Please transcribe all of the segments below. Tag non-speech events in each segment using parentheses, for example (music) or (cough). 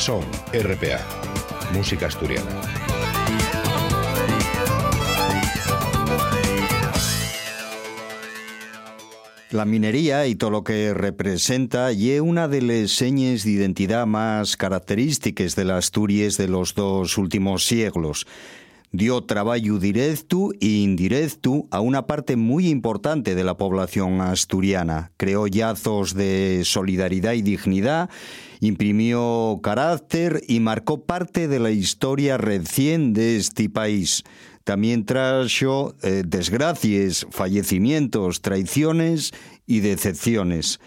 Son, RPA, música asturiana. La minería y todo lo que representa y una de las señas de identidad más características de las Asturias de los dos últimos siglos dio trabajo directo e indirecto a una parte muy importante de la población asturiana. Creó yazos de solidaridad y dignidad, imprimió carácter y marcó parte de la historia recién de este país. También trajo eh, desgracias, fallecimientos, traiciones y decepciones.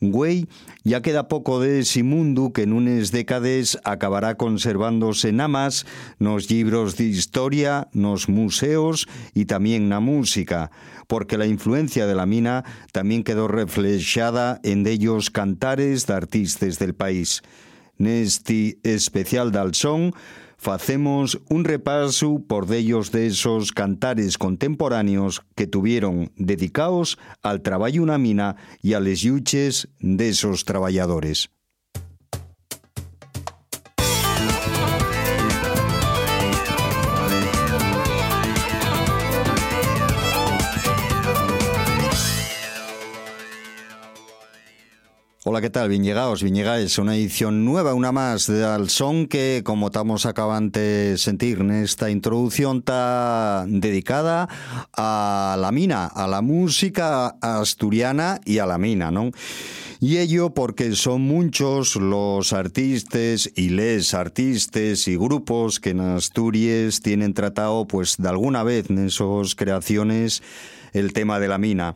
Güey ya queda poco de ese mundo que en unas décadas acabará conservándose nada más nos libros de historia, nos museos y también la música, porque la influencia de la mina también quedó reflejada en ellos cantares de artistas del país. Nesti especial del son facemos un repaso por ellos de esos cantares contemporáneos que tuvieron dedicados al trabajo una mina y a les yuches de esos Hola, ¿qué tal? Bien llegados, bien llegáis. Una edición nueva, una más de Alson que, como estamos acabando de sentir en esta introducción, está dedicada a la mina, a la música asturiana y a la mina, ¿no? Y ello porque son muchos los artistas y les artistas y grupos que en Asturias tienen tratado, pues, de alguna vez en esas creaciones el tema de la mina.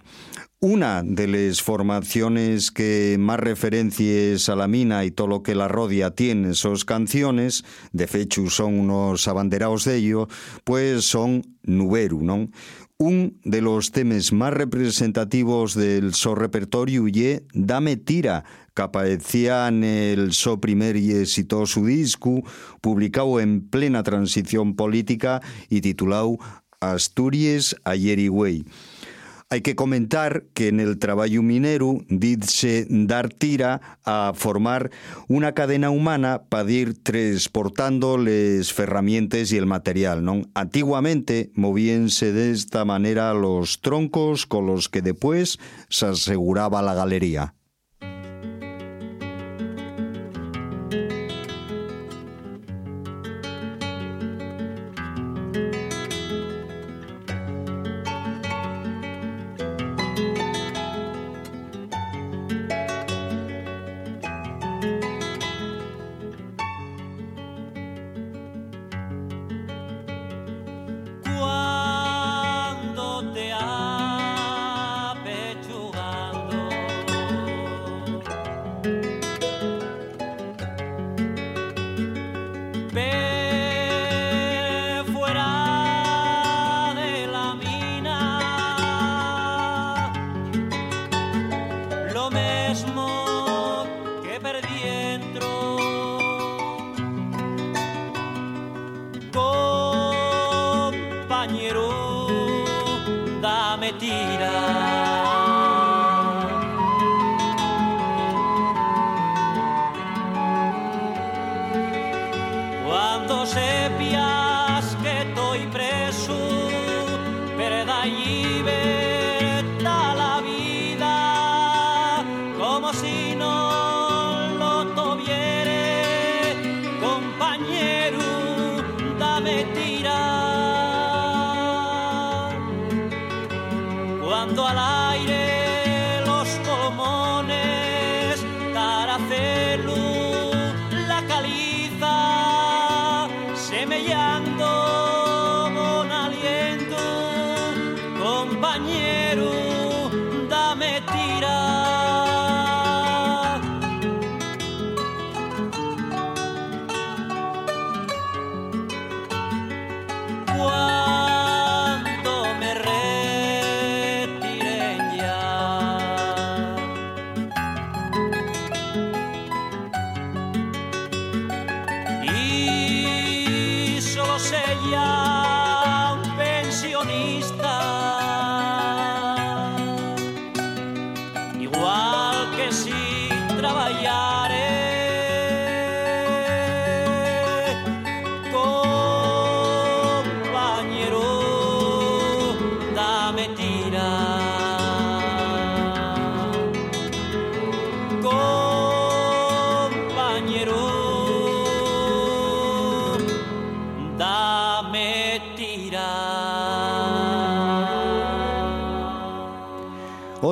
Una de las formaciones que más referencias a la mina y todo lo que la rodia tiene sus canciones, de hecho son unos abanderados de ello, pues son Nuberu, ¿no? Un de los temas más representativos del so repertorio y Dame Tira, que aparecía en el so primer y exitoso disco, publicado en plena transición política y titulado Asturias ayer y güey. Hay que comentar que en el trabajo minero dice dar tira a formar una cadena humana para ir transportando las herramientas y el material. ¿no? Antiguamente de esta manera los troncos con los que después se aseguraba la galería. Igual que si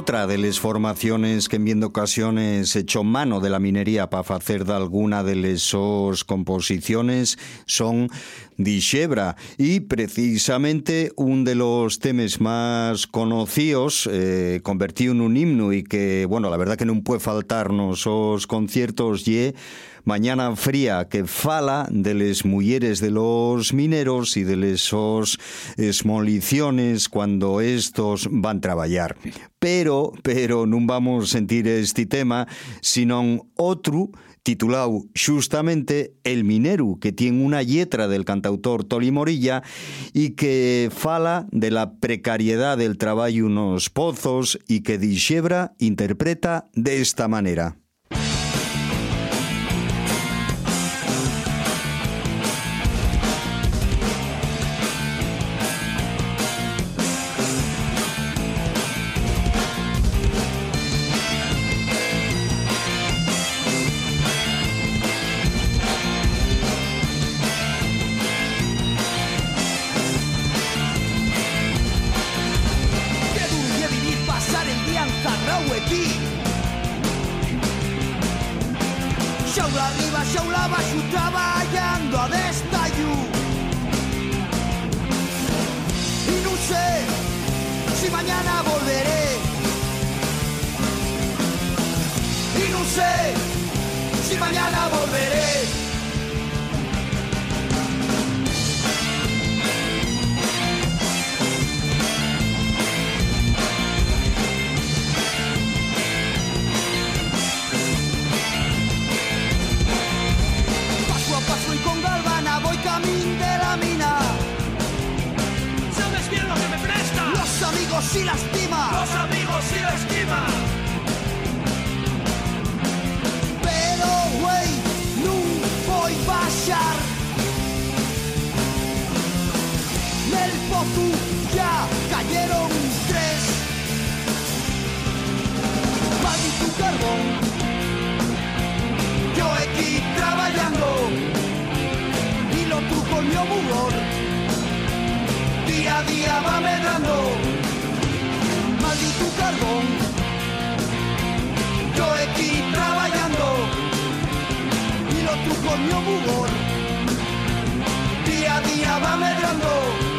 Otra de las formaciones que en viendo ocasiones echó mano de la minería para hacer de alguna de las composiciones son Y precisamente un de los temas más conocidos eh, convertido en un himno y que, bueno, la verdad que no puede faltarnos los conciertos y Mañana Fría que fala de las mujeres de los mineros y de esos esmoliciones cuando estos van a trabajar. Pero, pero no vamos a sentir este tema, sino otro titulado justamente El Minero, que tiene una letra del cantautor Toli Morilla y que fala de la precariedad del trabajo en unos pozos y que Dixebra interpreta de esta manera. sí lastima. Los amigos sí lastiman. Pero, güey, no voy a baixar. Del ya cayeron tres. Pagui tu carbón. Yo aquí trabajando y lo tú con mi amor día a día va medrando y tu carbón. Yo aquí trabajando y los trucos mi bugor. Día a día va medrando.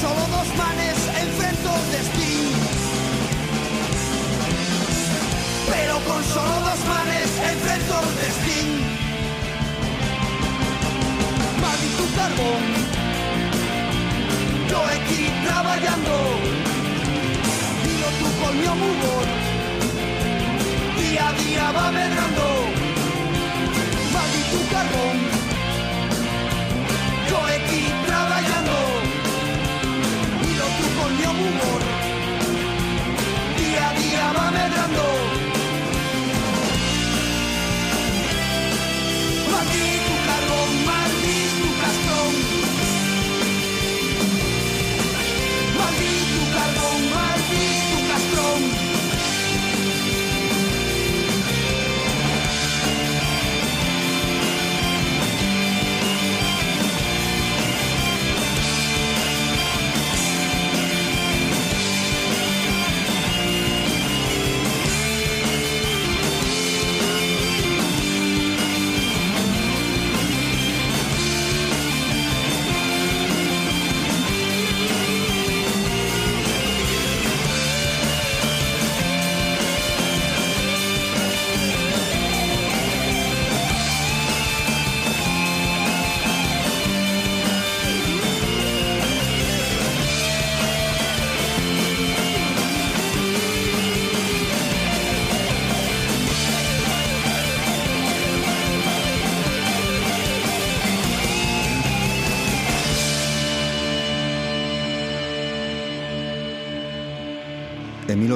Solo dos manes enfrente un destí. Però con solo dos manes enfrente un destí. M'ha dit un carbón. Jo aquí traballando. Dilo tu col meu mugor. Día a día va medrando. M'ha dit un carbón. Lord.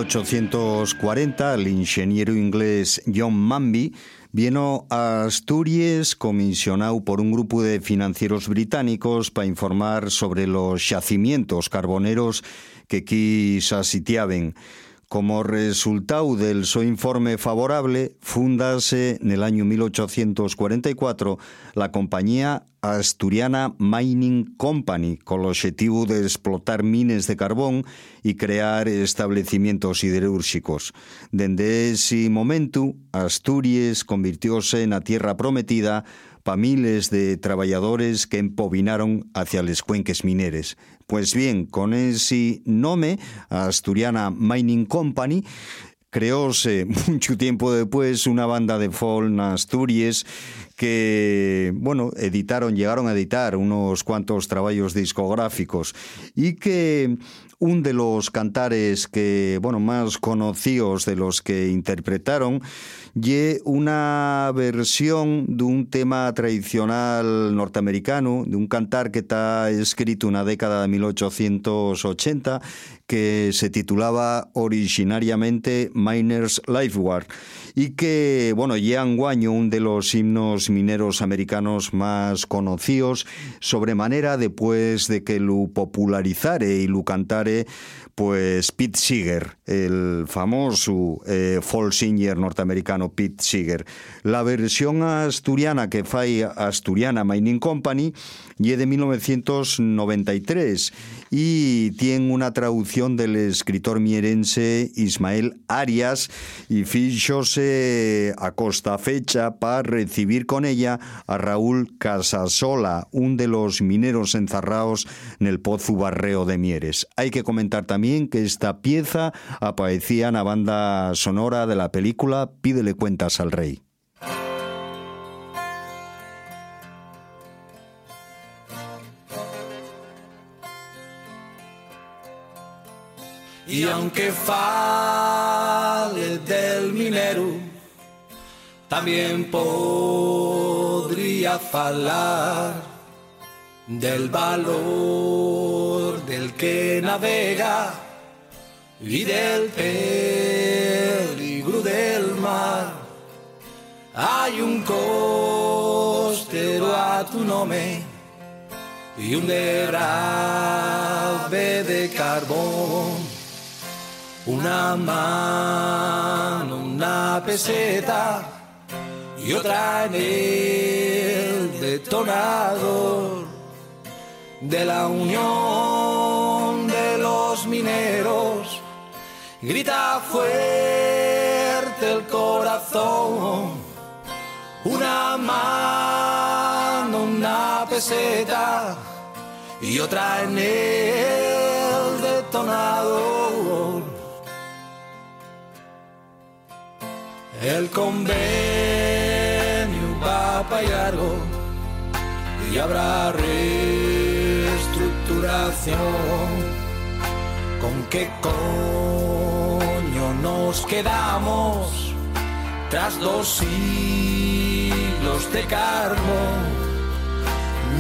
1840, el ingeniero inglés John Manby vino a Asturias comisionado por un grupo de financieros británicos para informar sobre los yacimientos carboneros que aquí se. Como resultado del su informe favorable, fundase en el año 1844 la compañía Asturiana Mining Company con el objetivo de explotar mines de carbón y crear establecimientos siderúrgicos. Desde ese momento, Asturias convirtióse en la tierra prometida para miles de trabajadores que empobinaron hacia los cuenques mineres. Pues bien, con ese nombre, Asturiana Mining Company, creóse (laughs) mucho tiempo después una banda de folk en Asturias que, bueno, editaron, llegaron a editar unos cuantos trabajos discográficos y que un de los cantares que, bueno, más conocidos de los que interpretaron y una versión de un tema tradicional norteamericano, de un cantar que está escrito una década de 1880, que se titulaba originariamente Miners Lifeguard y que, bueno, Jean Guaño, un de los himnos mineros americanos más conocidos, sobremanera después de que lo popularizare y lo cantare pues Pete Seeger, el famoso eh, singer norteamericano Pete Seeger. La versión asturiana que fue Asturiana Mining Company y de 1993 y tiene una traducción del escritor mierense Ismael Arias y fíjose a costa fecha para recibir con ella a Raúl Casasola, un de los mineros encerrados en el Pozo Barreo de Mieres. Hay que comentar también que esta pieza aparecía en la banda sonora de la película Pídele cuentas al rey. Y aunque fale del minero, también podría falar del valor del que navega y del peligro del mar. Hay un costero a tu nombre y un derrame de carbón una mano, una peseta y otra en el detonador de la unión de los mineros. Grita fuerte el corazón, una mano, una peseta y otra en el detonador. El convenio va para largo y habrá reestructuración. ¿Con qué coño nos quedamos tras dos siglos de carbón?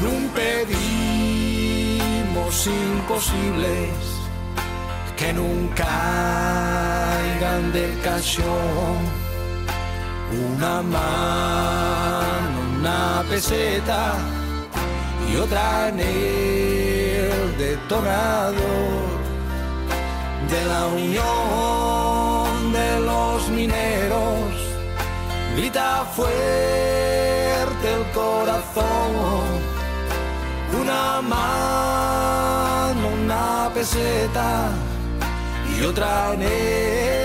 No pedimos imposibles que nunca caigan del cachón una mano, una peseta y otra en el detonador de la unión de los mineros. Grita fuerte el corazón, una mano, una peseta y otra en el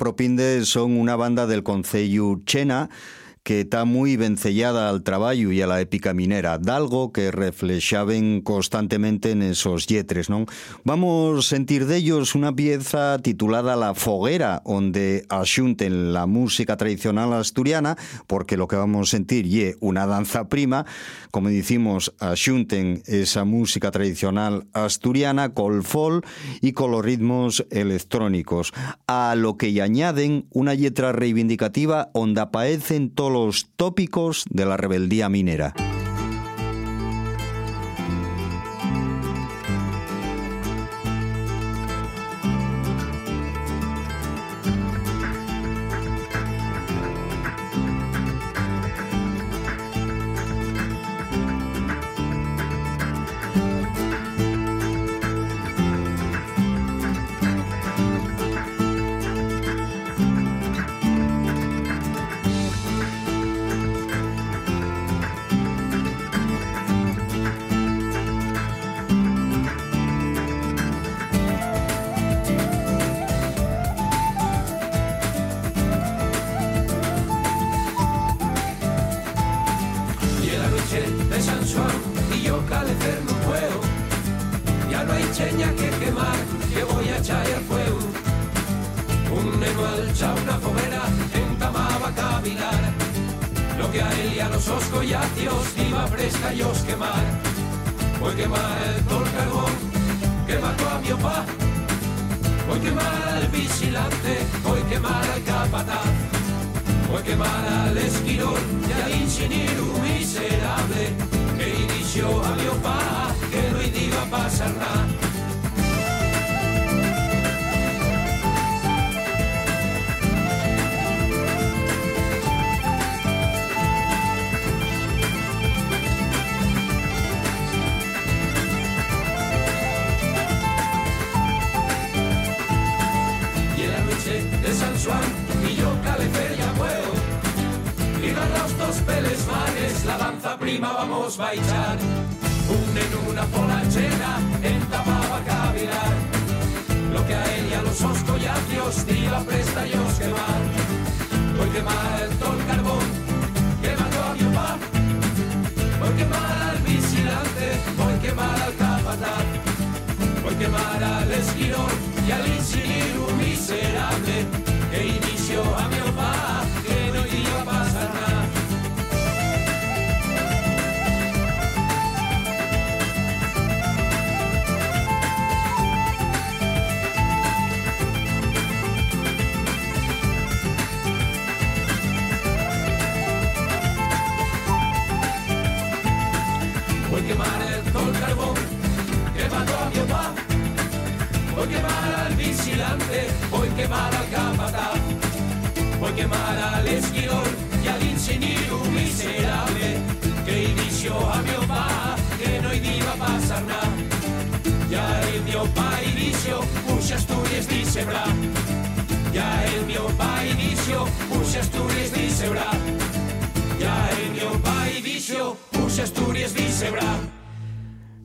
Propinde son una banda del Concello Chena que está muy vencellada al trabajo y a la épica minera, dalgo que reflejaban constantemente en esos yetres, ¿no? Vamos a sentir de ellos una pieza titulada La Foguera, donde asunten la música tradicional asturiana, porque lo que vamos a sentir y una danza prima, como decimos, asunten esa música tradicional asturiana col fol y con los ritmos electrónicos, a lo que añaden una letra reivindicativa donde aparecen todos tópicos de la rebeldía minera. Los dos peles mares la danza prima vamos a echar un en una polachera entapaba a cavilar lo que a él y a los oscollacios iba presta y os quemar. Voy quemar el tol carbón que mató a mi papá voy quemar al vigilante voy quemar al capataz. Voy quemar al esquirón y al ingeniero miserable delante, voy quemar al capataz, voy quemar al esquidor y al ingeniero miserable que inició a mi opá, que no iba a pasar nada. Ya el mi opá inició Muchas Asturias dice bra. Ya el mi opá inició Muchas Asturias dice bra. Ya el mi opá inició Muchas Asturias dice bra.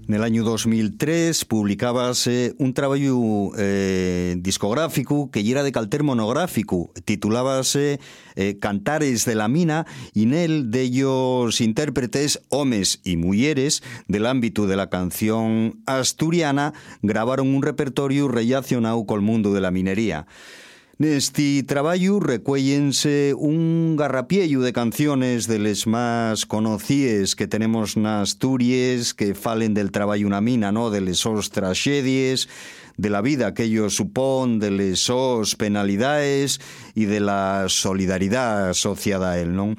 En el año 2003 publicábase un trabajo eh, discográfico que era de calter monográfico, titulábase eh, Cantares de la Mina y en él de ellos intérpretes, hombres y mujeres del ámbito de la canción asturiana grabaron un repertorio relacionado con el mundo de la minería. Neste traballo recuéllense un garrapiello de canciones de les más conocidas que tenemos na Asturias que falen del traballo na mina, no? de les sos tragedies, de la vida que ello supón, de les penalidades y de la solidaridad asociada a él, ¿no?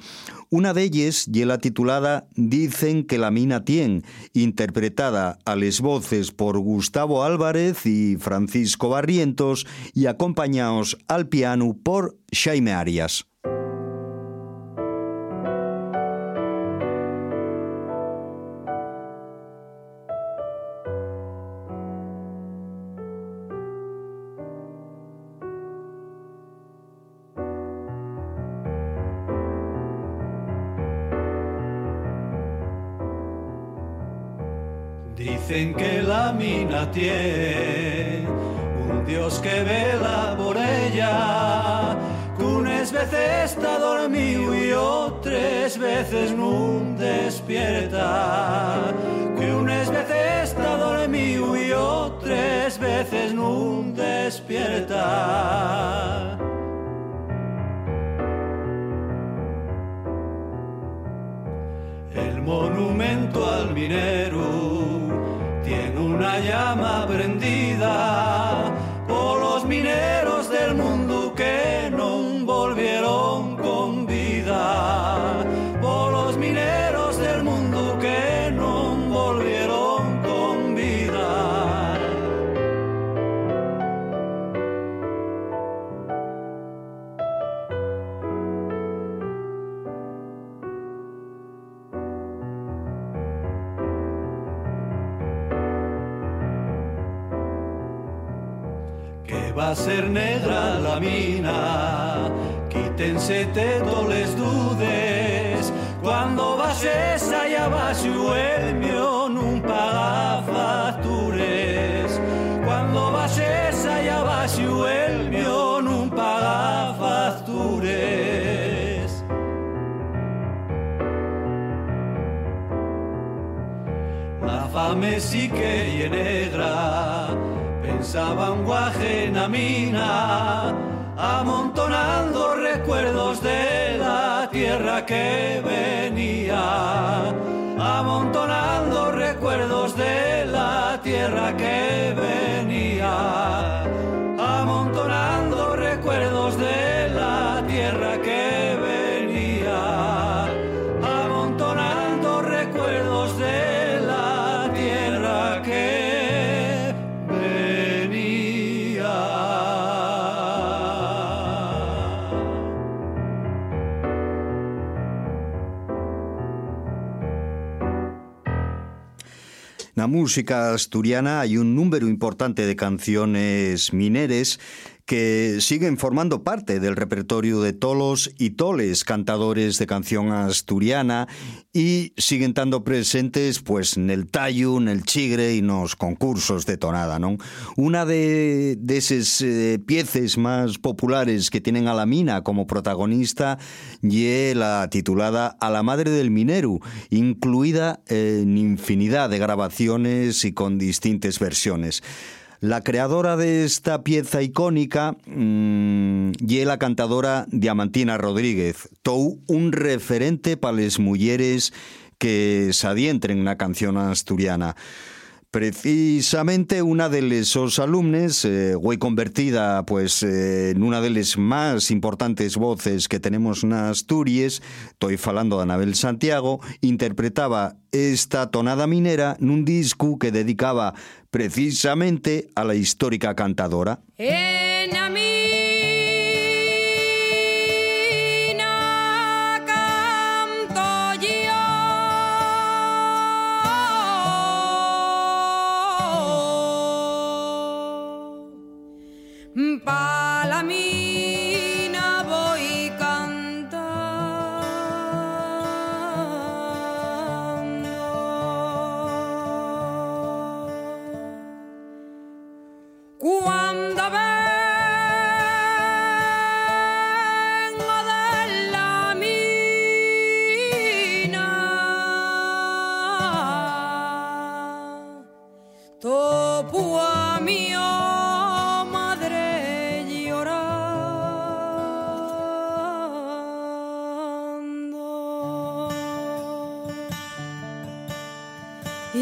Una de ellas, y la titulada Dicen que la mina tiene, interpretada a les voces por Gustavo Álvarez y Francisco Barrientos y acompañados al piano por Jaime Arias. Tiene un Dios que vela por ella, unas veces está dormido y otras veces no despierta, que unas veces está dormido y otras veces no despierta. El monumento al minero llama prendida va a ser negra la mina. Quítense todos les dudes. Cuando vayas allá abajo el mío no paga factures. Cuando vayas allá abajo el mío no paga factures. La fame sí que es negra pensaban guajena mina, amontonando recuerdos de la tierra que venía, amontonando recuerdos de la tierra que venía, la música asturiana hay un número importante de canciones mineres que siguen formando parte del repertorio de tolos y toles, cantadores de canción asturiana, y siguen estando presentes pues en el tallo, en el chigre y en los concursos de tonada, ¿no? Una de, esas eh, piezas más populares que tienen a la mina como protagonista y la titulada A la madre del minero, incluida en infinidad de grabaciones y con distintas versiones. La creadora de esta pieza icónica mmm, y la cantadora Diamantina Rodríguez, tou un referente para las mujeres que se adientren en la canción asturiana. Precisamente una de esos alumnos, eh, convertida pues eh, en una de las más importantes voces que tenemos en Asturias, estoy falando de Anabel Santiago, interpretaba esta tonada minera en un disco que dedicaba precisamente a la histórica cantadora. Y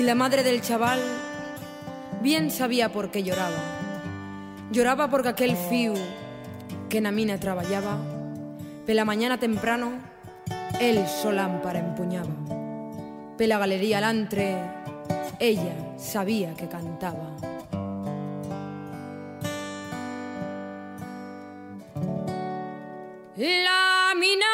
la madre del chaval bien sabía por qué lloraba. Lloraba porque aquel fiu que na mina traballaba Pela mañana temprano el so lámpara empuñaba Pela galería lantre ella sabía que cantaba La mina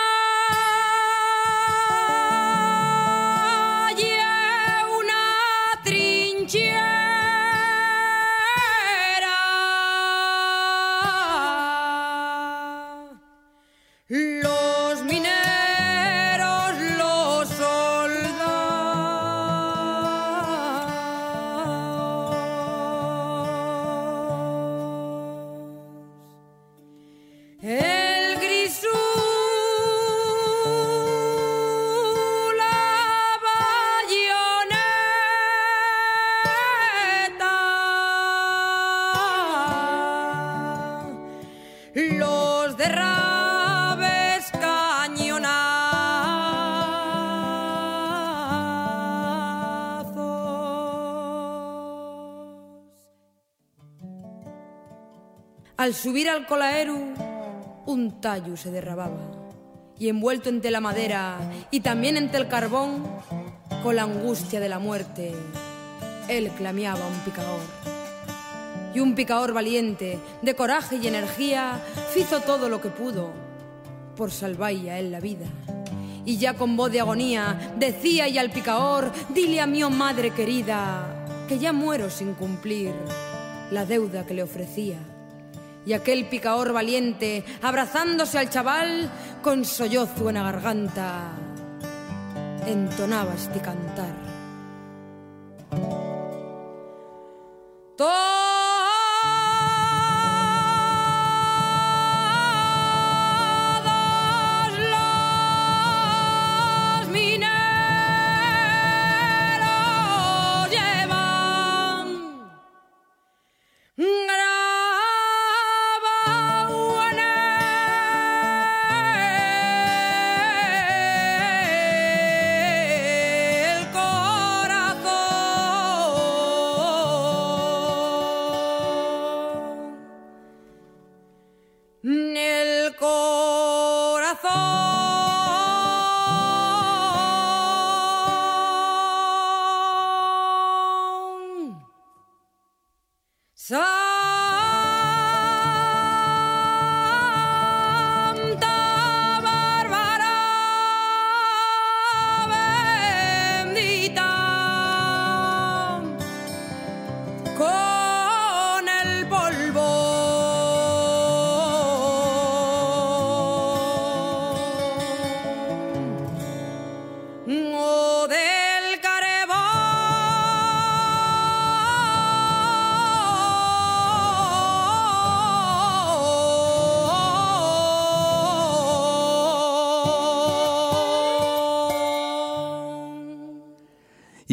Al subir al colaero, un tallo se derrababa y envuelto entre la madera y también entre el carbón, con la angustia de la muerte, él clameaba un picador. Y un picador valiente, de coraje y energía, hizo todo lo que pudo por salvarle a él la vida. Y ya con voz de agonía decía y al picador, dile a mi oh madre querida, que ya muero sin cumplir la deuda que le ofrecía y aquel picador valiente, abrazándose al chaval, con sollozo en la garganta, entonaba este cantar.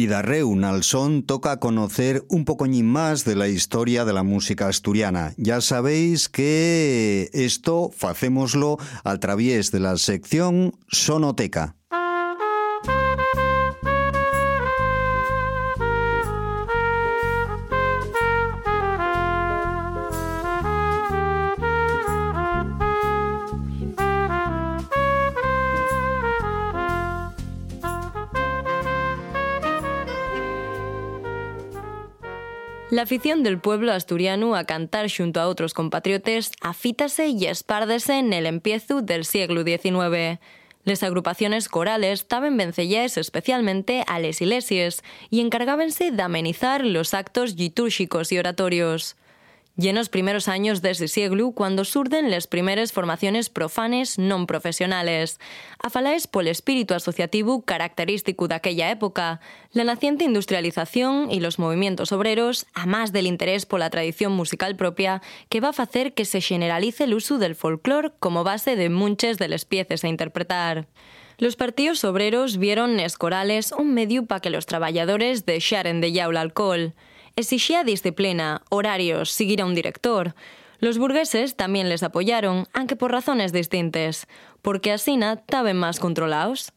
Y Darreu Nalsón toca conocer un pocoñín más de la historia de la música asturiana. Ya sabéis que esto facémoslo a través de la sección Sonoteca. La afición del pueblo asturiano a cantar junto a otros compatriotes afítase y espárdese en el empiezo del siglo XIX. Las agrupaciones corales taben vencellés especialmente a les iglesias y encargábanse de amenizar los actos litúrgicos y oratorios. Y en los primeros años de ese siglo, cuando surden las primeras formaciones profanes non profesionales, afalaes el espíritu asociativo característico de aquella época, la naciente industrialización y los movimientos obreros, a más del interés por la tradición musical propia, que va a hacer que se generalice el uso del folclore como base de muchas de las piezas a interpretar. Los partidos obreros vieron escorales un medio para que los trabajadores dejaran de yaula alcohol exigía disciplina, horarios, seguir a un director. Los burgueses también les apoyaron, aunque por razones distintas, porque así estaban más controlados.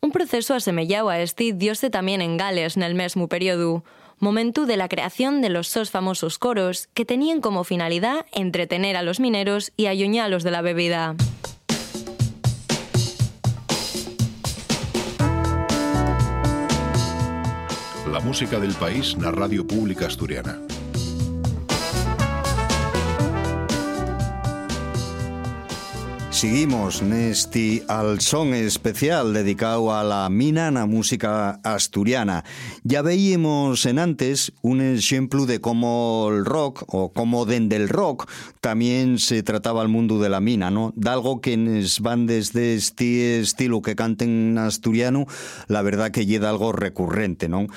Un proceso asemellado a este diose también en Gales en el mismo periodo. momento de la creación de los dos famosos coros que tenían como finalidad entretener a los mineros y ayuñarlos de la bebida. La música del país la Radio Pública Asturiana. Seguimos neste son especial dedicado a la mina na música asturiana. Ya veíamos en antes un ejemplo de cómo el rock o cómo dende el rock también se trataba el mundo de la mina, ¿no? De algo que en bandes de este estilo que canten asturiano, la verdad que llega algo recurrente, ¿no?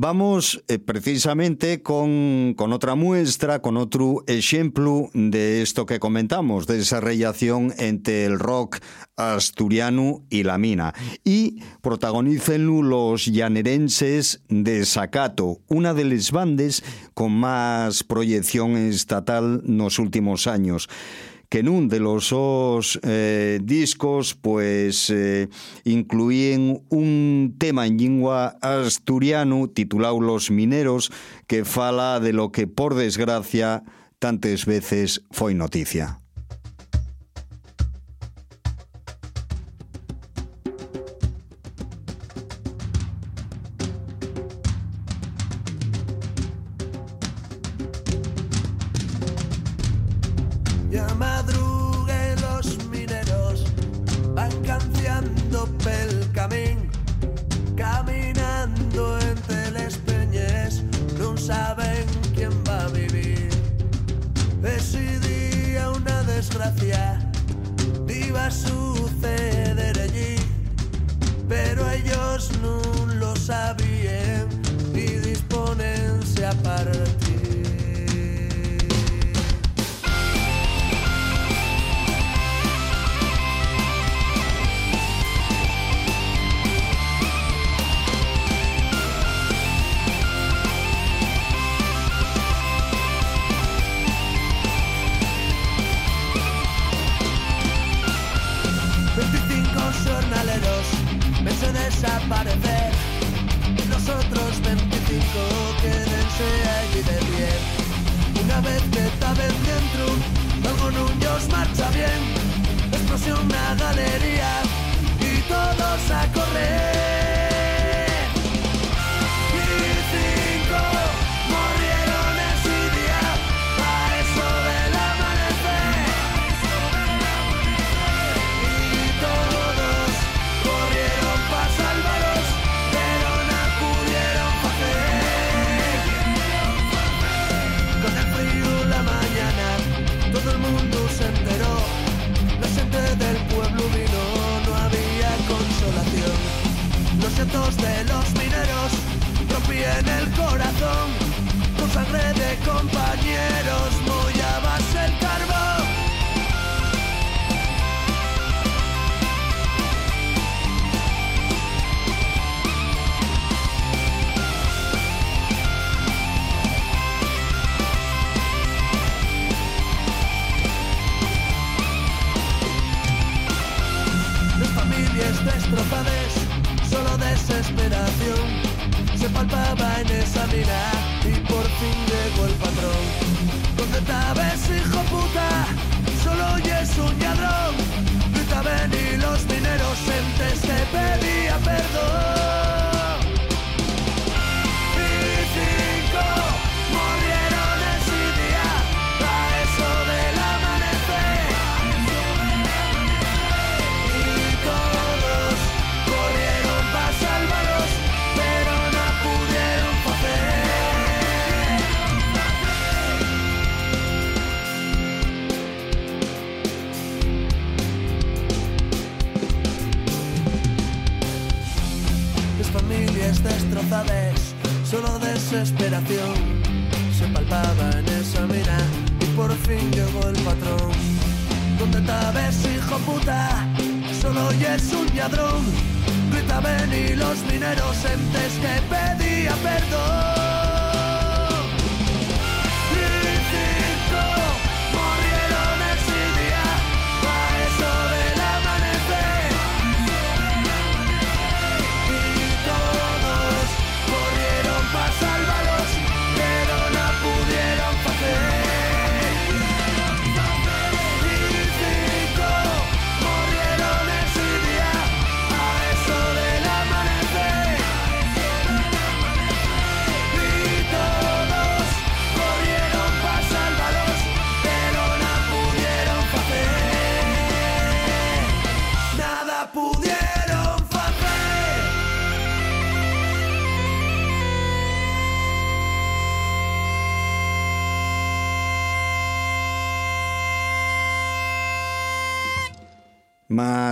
Vamos eh, precisamente con, con, otra muestra, con otro ejemplo de esto que comentamos, de esa relación entre el rock asturiano y la mina. Y protagonícenlo los llanerenses de Sacato, una de las bandes con más proyección estatal en los últimos años que nun de los os eh, discos pues eh, incluían un tema en lingua asturiano titulado Los Mineros que fala de lo que por desgracia tantas veces foi noticia.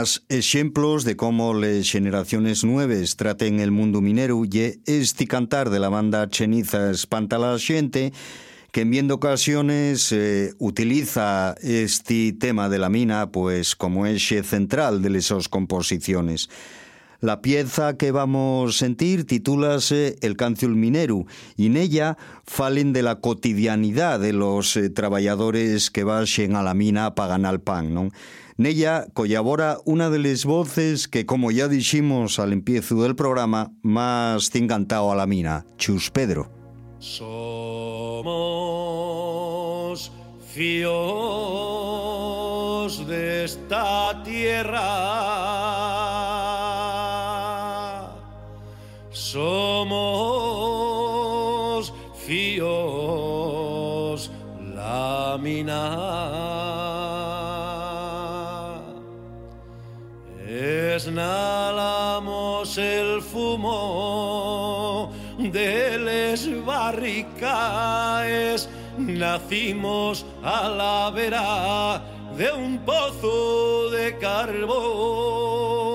Más ejemplos de cómo las generaciones nuevas traten el mundo minero y este cantar de la banda Cheniza espanta la gente que en viendo ocasiones eh, utiliza este tema de la mina pues como eje central de esas composiciones. La pieza que vamos a sentir titúlase El Canciul Minero y en ella falen de la cotidianidad de los eh, trabajadores que vayan a la mina para ganar pan. Nella collabora una de las voces que, como ya dijimos al empiezo del programa, más te encantado a la mina, Chus Pedro. Somos fíos de esta tierra somos fíos laminar. Esnalamos el fumo de les barricaes, nacimos a la vera de un pozo de carbón.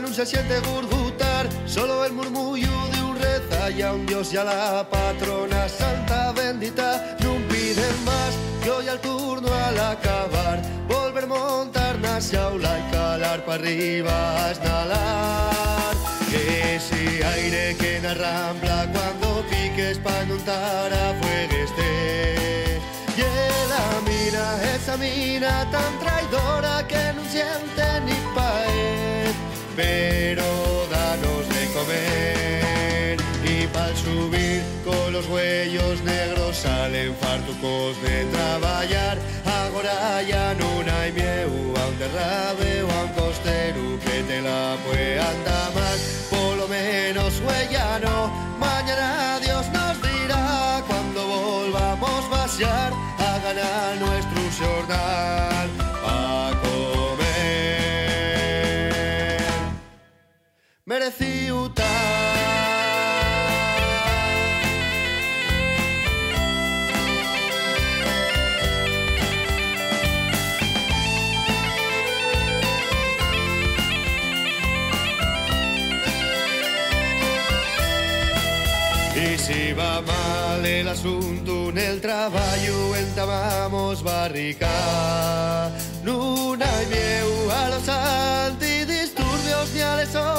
No se siente gurgutar, solo el murmullo de un reza y a un dios y a la patrona santa bendita. No piden más que hoy al turno al acabar volver montar na xaula y calar para arriba esnalar que si aire que na rambla cuando piques pa' untar a fuegueste y la mina, esa mina tan traidora que no siente ni paez pero danos de comer. Y para subir con los huellos negros salen fartucos de trabajar. Ahora ya no hay miedo a un derrabe o a un costero que te la pueda más. Por lo menos huellano, mañana Dios nos dirá cuando volvamos a vaciar a ganar nuestro jornal. Mereciuta Y si va mal el asunto en el trabajo, entabamos barrica. Nuna y mieu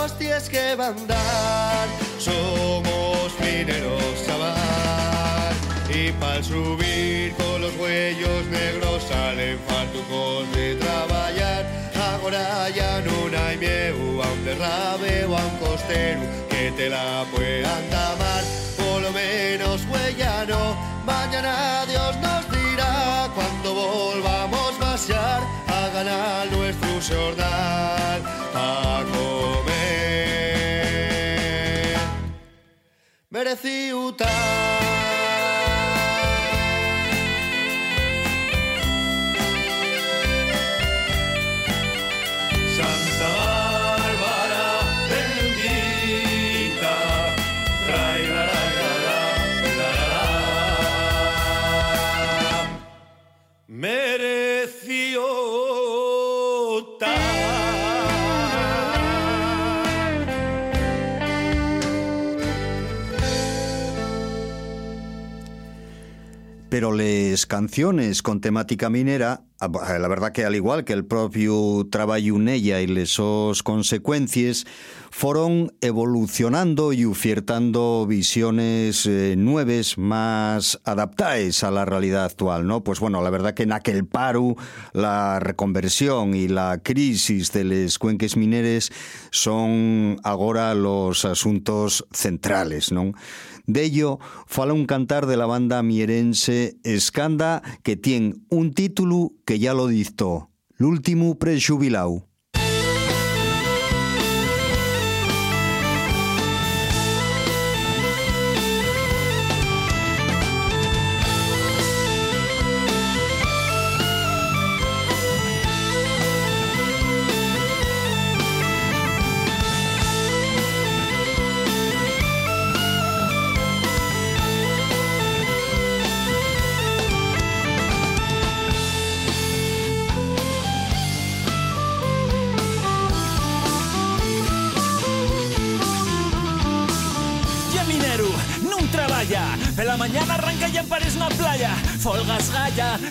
señales hostias que van a dar. Somos mineros chaval. Y para subir con los huellos negros salen fartucos de trabajar. Ahora ya no hay miedo a un derrabe o a un costero que te la puedan tamar. Por lo menos huellano, mañana Dios nos dirá cuando volvamos a vaciar a ganar nuestro jornal. Mereciuta Santa pero las canciones con temática minera la verdad que al igual que el propio trabajo ella y sus consecuencias, fueron evolucionando y ofertando visiones eh, nuevas más adaptadas a la realidad actual, ¿no? Pues bueno, la verdad que en aquel paro, la reconversión y la crisis de los cuenques mineres son ahora los asuntos centrales, ¿no? De ello, fala un cantar de la banda mierense Escanda que tiene un título que ya lo dictó, L'último prejubilau.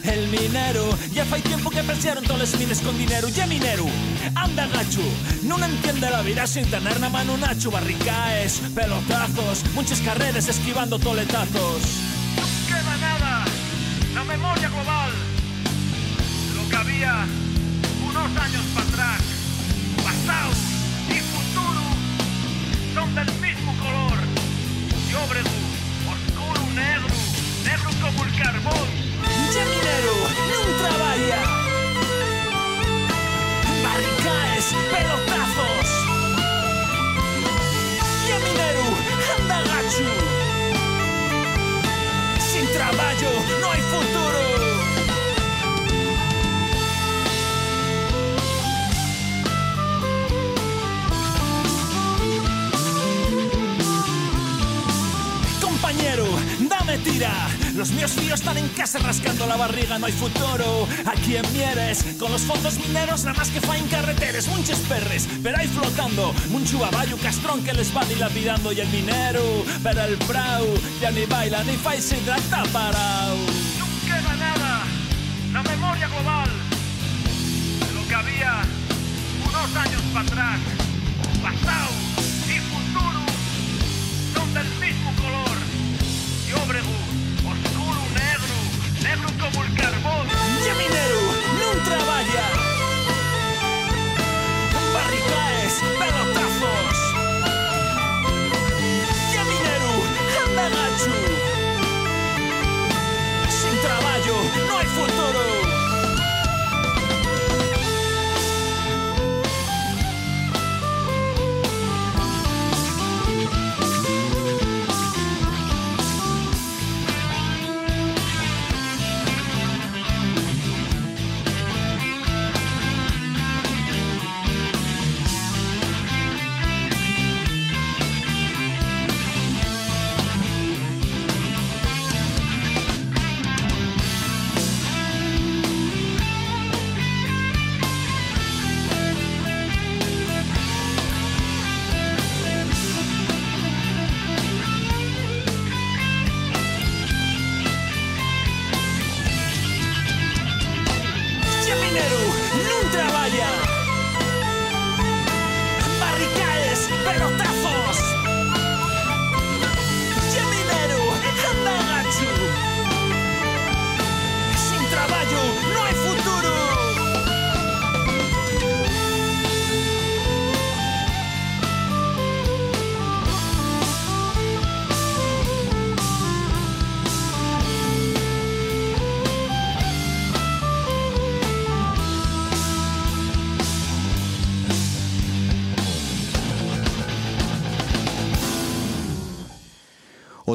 El minero. Ya fai tiempo que todos los mines con dinero. Ya minero, anda gacho. No entiende la vida sin tener na mano un hacho Barricaes, pelotazos Muchas carreras esquivando toletazos. No queda nada La memoria global. Lo que había unos años para atrás. Pasado y futuro Son del mismo color. Y obrego negro, negro como el carbón. Ya minero, no trabaja. Barricaes, pelotazos. Dios mío, están en casa rascando la barriga, no hay futuro. aquí en mieres? Con los fondos mineros, nada más que faen carreteres, muchos perres, pero ahí flotando. Mucho baballo castrón que les va dilapidando y el dinero, pero el prau ya ni baila ni fai se trata parao.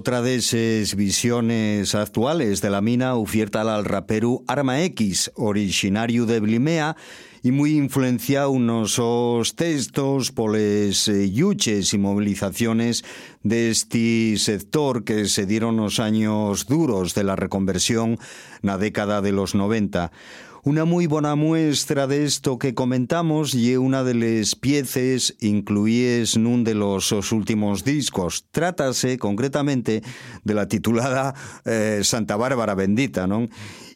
Otra de esas visiones actuales de la mina oferta al rapero Arma X, originario de Blimea, y muy influenciado esos textos poles eh, yuches y movilizaciones de este sector que se dieron los años duros de la reconversión la década de los 90. Una muy buena muestra de esto que comentamos y una de las piezas incluíes en un de los últimos discos. Trátase concretamente de la titulada eh, Santa Bárbara Bendita, ¿no?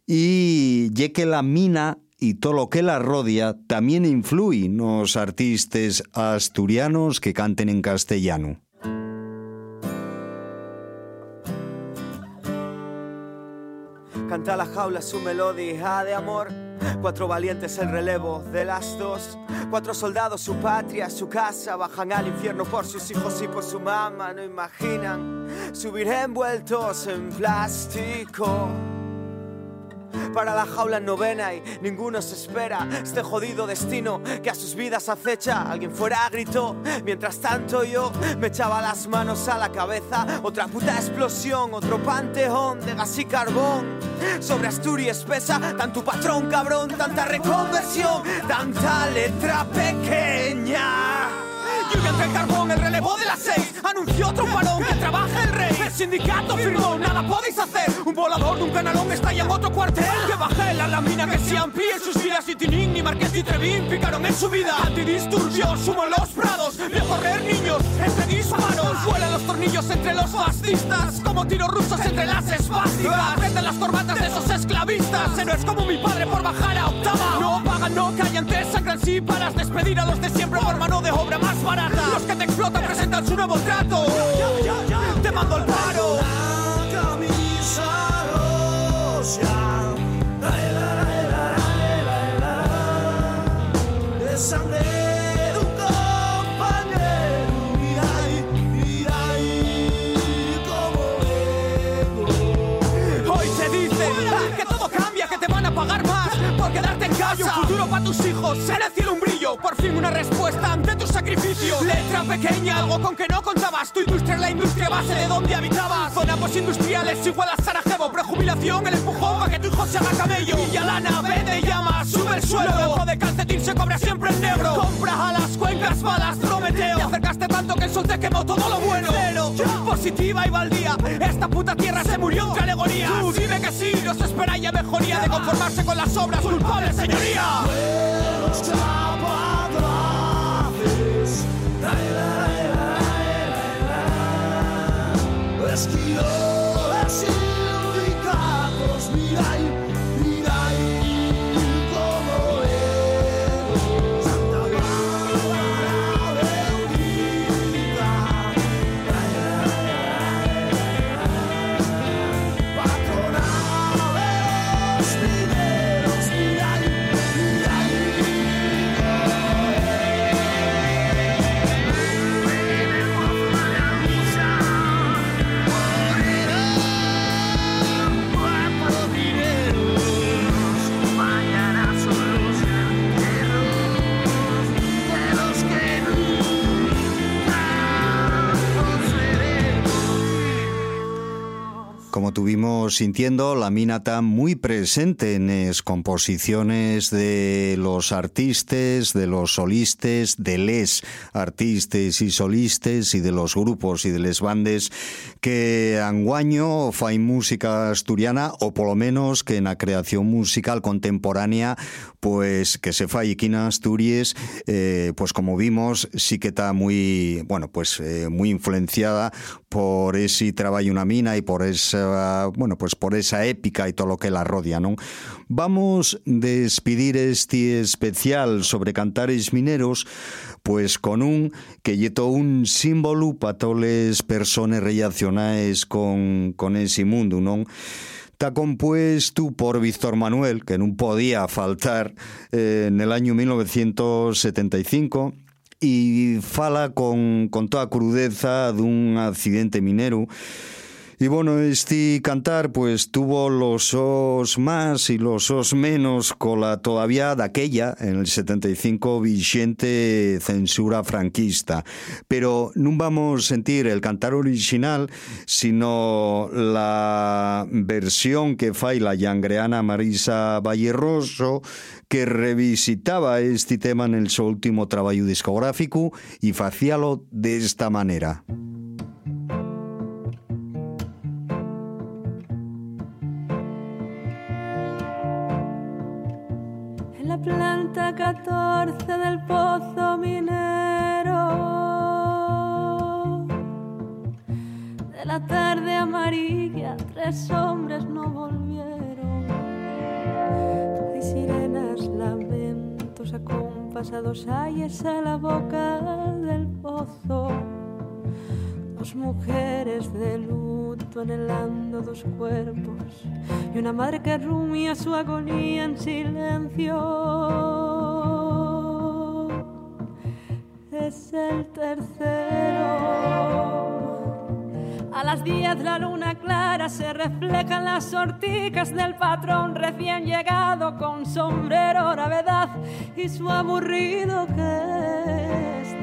y ya que la mina y todo lo que la rodia también influye en los artistas asturianos que canten en castellano. Canta la jaula su melodía de amor. Cuatro valientes el relevo de las dos. Cuatro soldados, su patria, su casa. Bajan al infierno por sus hijos y por su mamá. No imaginan subir envueltos en plástico para la jaula novena y ninguno se espera este jodido destino que a sus vidas acecha. Alguien fuera gritó, mientras tanto yo me echaba las manos a la cabeza. Otra puta explosión, otro panteón de gas y carbón. Sobre Asturias pesa tanto patrón cabrón, tanta reconversión, tanta letra pequeña. Entre el carbón, el relevo de las seis. Anunció otro parón que trabaja el rey. El sindicato firmó, nada podéis hacer. Un volador de un canalón estalla en otro cuartel. Que baje la lámina que se amplíe sus vidas. Y Tinín ni Marqués y Trevín picaron en su vida. Antidisturbios, sumo los prados. De correr niños entre disparos. Vuelan los tornillos entre los fascistas. Como tiros rusos entre las esvásticas. Prenden las corbatas de esos esclavistas. Héroes como mi padre por bajar a octava. No pagan, no callan, te sangran sí para despedir a los de siempre por mano de obra más barata. Los que te explotan presentan su nuevo trato. Te mando el paro. De un compañero. Mira ahí, mira ahí cómo vengo. Hoy te dicen que todo cambia, que te van a pagar más por quedarte en casa. Un futuro para tus hijos, ser el cielo un brillo. Por fin una respuesta ante tu sacrificio. Letra pequeña, algo con que no contabas. Tu industria es la industria base de donde habitabas. Zona postindustriales igual a Sarajevo. Prejubilación, el empujón para que tu hijo se haga camello. Y a lana, vende llama, sube el suelo. Luego de calcetín se cobra siempre en negro. Compra a las cuencas, balas, Prometeo. Te acercaste tanto que el sol te quemó todo lo bueno. Cero, positiva y baldía. Esta puta tierra se murió entre alegorías. Tú dime que sí, nos espera ya mejoría de conformarse con las obras culpables, señoría. Yes. Sintiendo, la mina está muy presente en las composiciones de los artistas, de los solistas, de les artistas y solistas y de los grupos y de les bandes que anguaño fai música asturiana o por lo menos que en la creación musical contemporánea pues que se fai aquí en Asturias eh, pues como vimos sí que está muy bueno pues eh, muy influenciada por ese trabajo una mina y por esa bueno pues por esa épica y todo lo que la rodia ¿no? vamos a despedir este especial sobre cantares mineros pues con un que yeto un símbolo para todas las personas relacionadas con, con ese mundo ¿no? Está compuesto por Víctor Manuel, que no podía faltar en el año 1975, y fala con, con toda crudeza dun accidente minero. Y bueno, este cantar pues tuvo los os más y los os menos con la todavía de aquella, en el 75, vigente censura franquista. Pero no vamos a sentir el cantar original, sino la versión que fai la yangreana Marisa Valleroso, que revisitaba este tema en el su último trabajo discográfico y facíalo de esta manera. Ayes a la boca del pozo. Dos mujeres de luto anhelando dos cuerpos y una madre que rumia su agonía en silencio. Es el tercero. Las 10 la luna clara se refleja en las sorticas del patrón recién llegado con sombrero, gravedad y su aburrido gesto.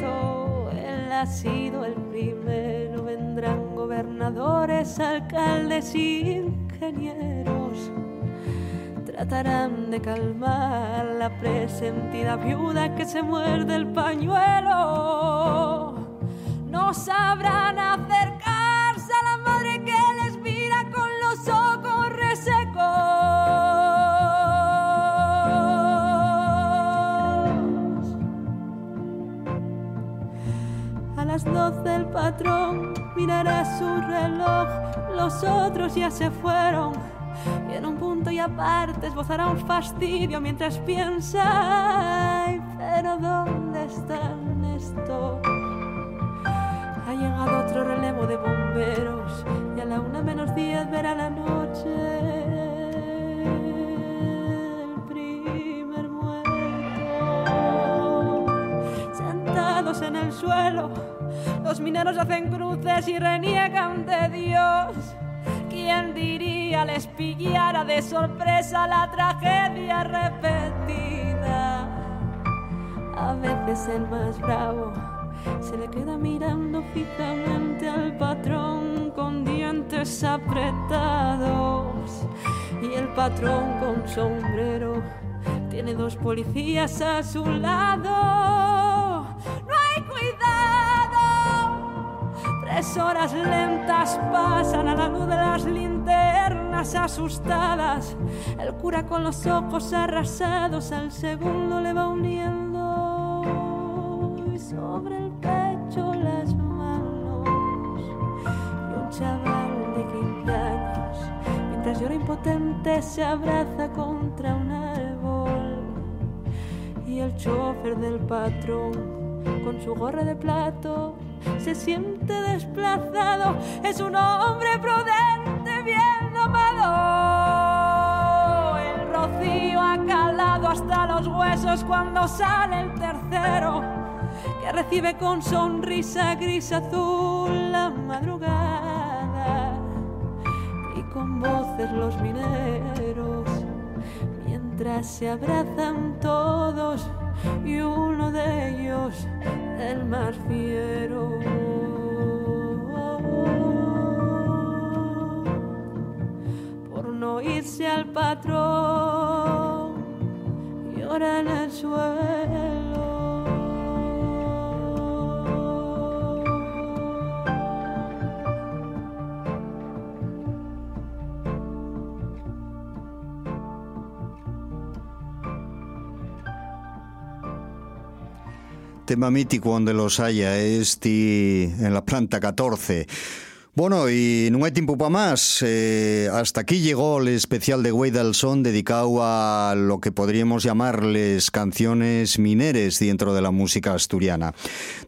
Él ha sido el primero, vendrán gobernadores, alcaldes y ingenieros. Tratarán de calmar la presentida viuda que se muerde el pañuelo. No sabrán acercar las doce el patrón mirará su reloj, los otros ya se fueron. Y en un punto y aparte esbozará un fastidio mientras piensa, pero ¿dónde están mineros hacen cruces y reniegan de Dios. ¿Quién diría les pillara de sorpresa la tragedia repetida? A veces el más bravo se le queda mirando fijamente al patrón con dientes apretados. Y el patrón con sombrero tiene dos policías a su lado. Tres horas lentas pasan a la luz de las linternas asustadas. El cura con los ojos arrasados al segundo le va uniendo sobre el pecho las manos y un chaval de 15 años, mientras llora impotente, se abraza contra un árbol. Y el chofer del patrón, con su gorra de plato, se siente desplazado. Es un hombre prudente, bien domado. El rocío ha calado hasta los huesos cuando sale el tercero que recibe con sonrisa gris azul la madrugada y con voces los mineros mientras se abrazan todos y uno de ellos el más fiero. Por no irse al patrón, llora en el suelo. Tema mítico donde los haya, este en la planta 14. Bueno, y no hay tiempo para más. Eh, hasta aquí llegó el especial de Güey del Son dedicado a lo que podríamos llamarles canciones mineres dentro de la música asturiana.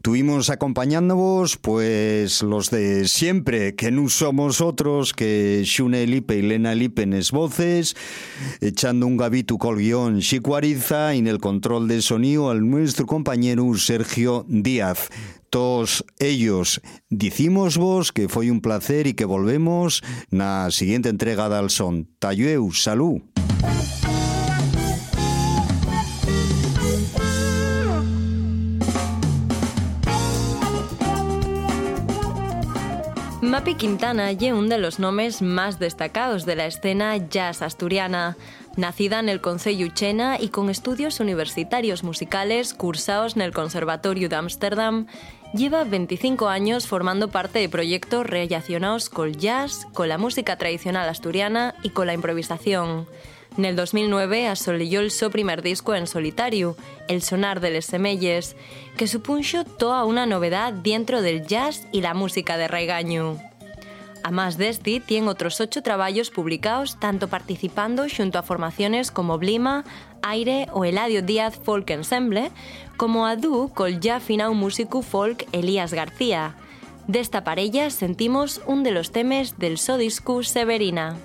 Tuvimos acompañándonos, pues, los de siempre, que no somos otros que Shune Lipe y Lena Lipenes voces, echando un gabito col guion Chicuariza y en el control de sonido al nuestro compañero Sergio Díaz todos ellos dicimos vos que fue un placer y que volvemos la siguiente entrega del son. Tallueu, salud. Mapi Quintana es uno de los nombres más destacados de la escena jazz asturiana. Nacida en el Concello Uchena y con estudios universitarios musicales cursados en el Conservatorio de Ámsterdam, lleva 25 años formando parte de proyectos relacionados con jazz, con la música tradicional asturiana y con la improvisación. En el 2009 asolilló el su primer disco en solitario, El sonar de les semelles, que supuso toda una novedad dentro del jazz y la música de Raigaño. A más de este, tiene otros ocho trabajos publicados, tanto participando junto a formaciones como Blima, Aire o Eladio Díaz Folk Ensemble, como a dú col ja final músico folk Elías García. D'esta parella sentimos un de los temes del so disco Severina.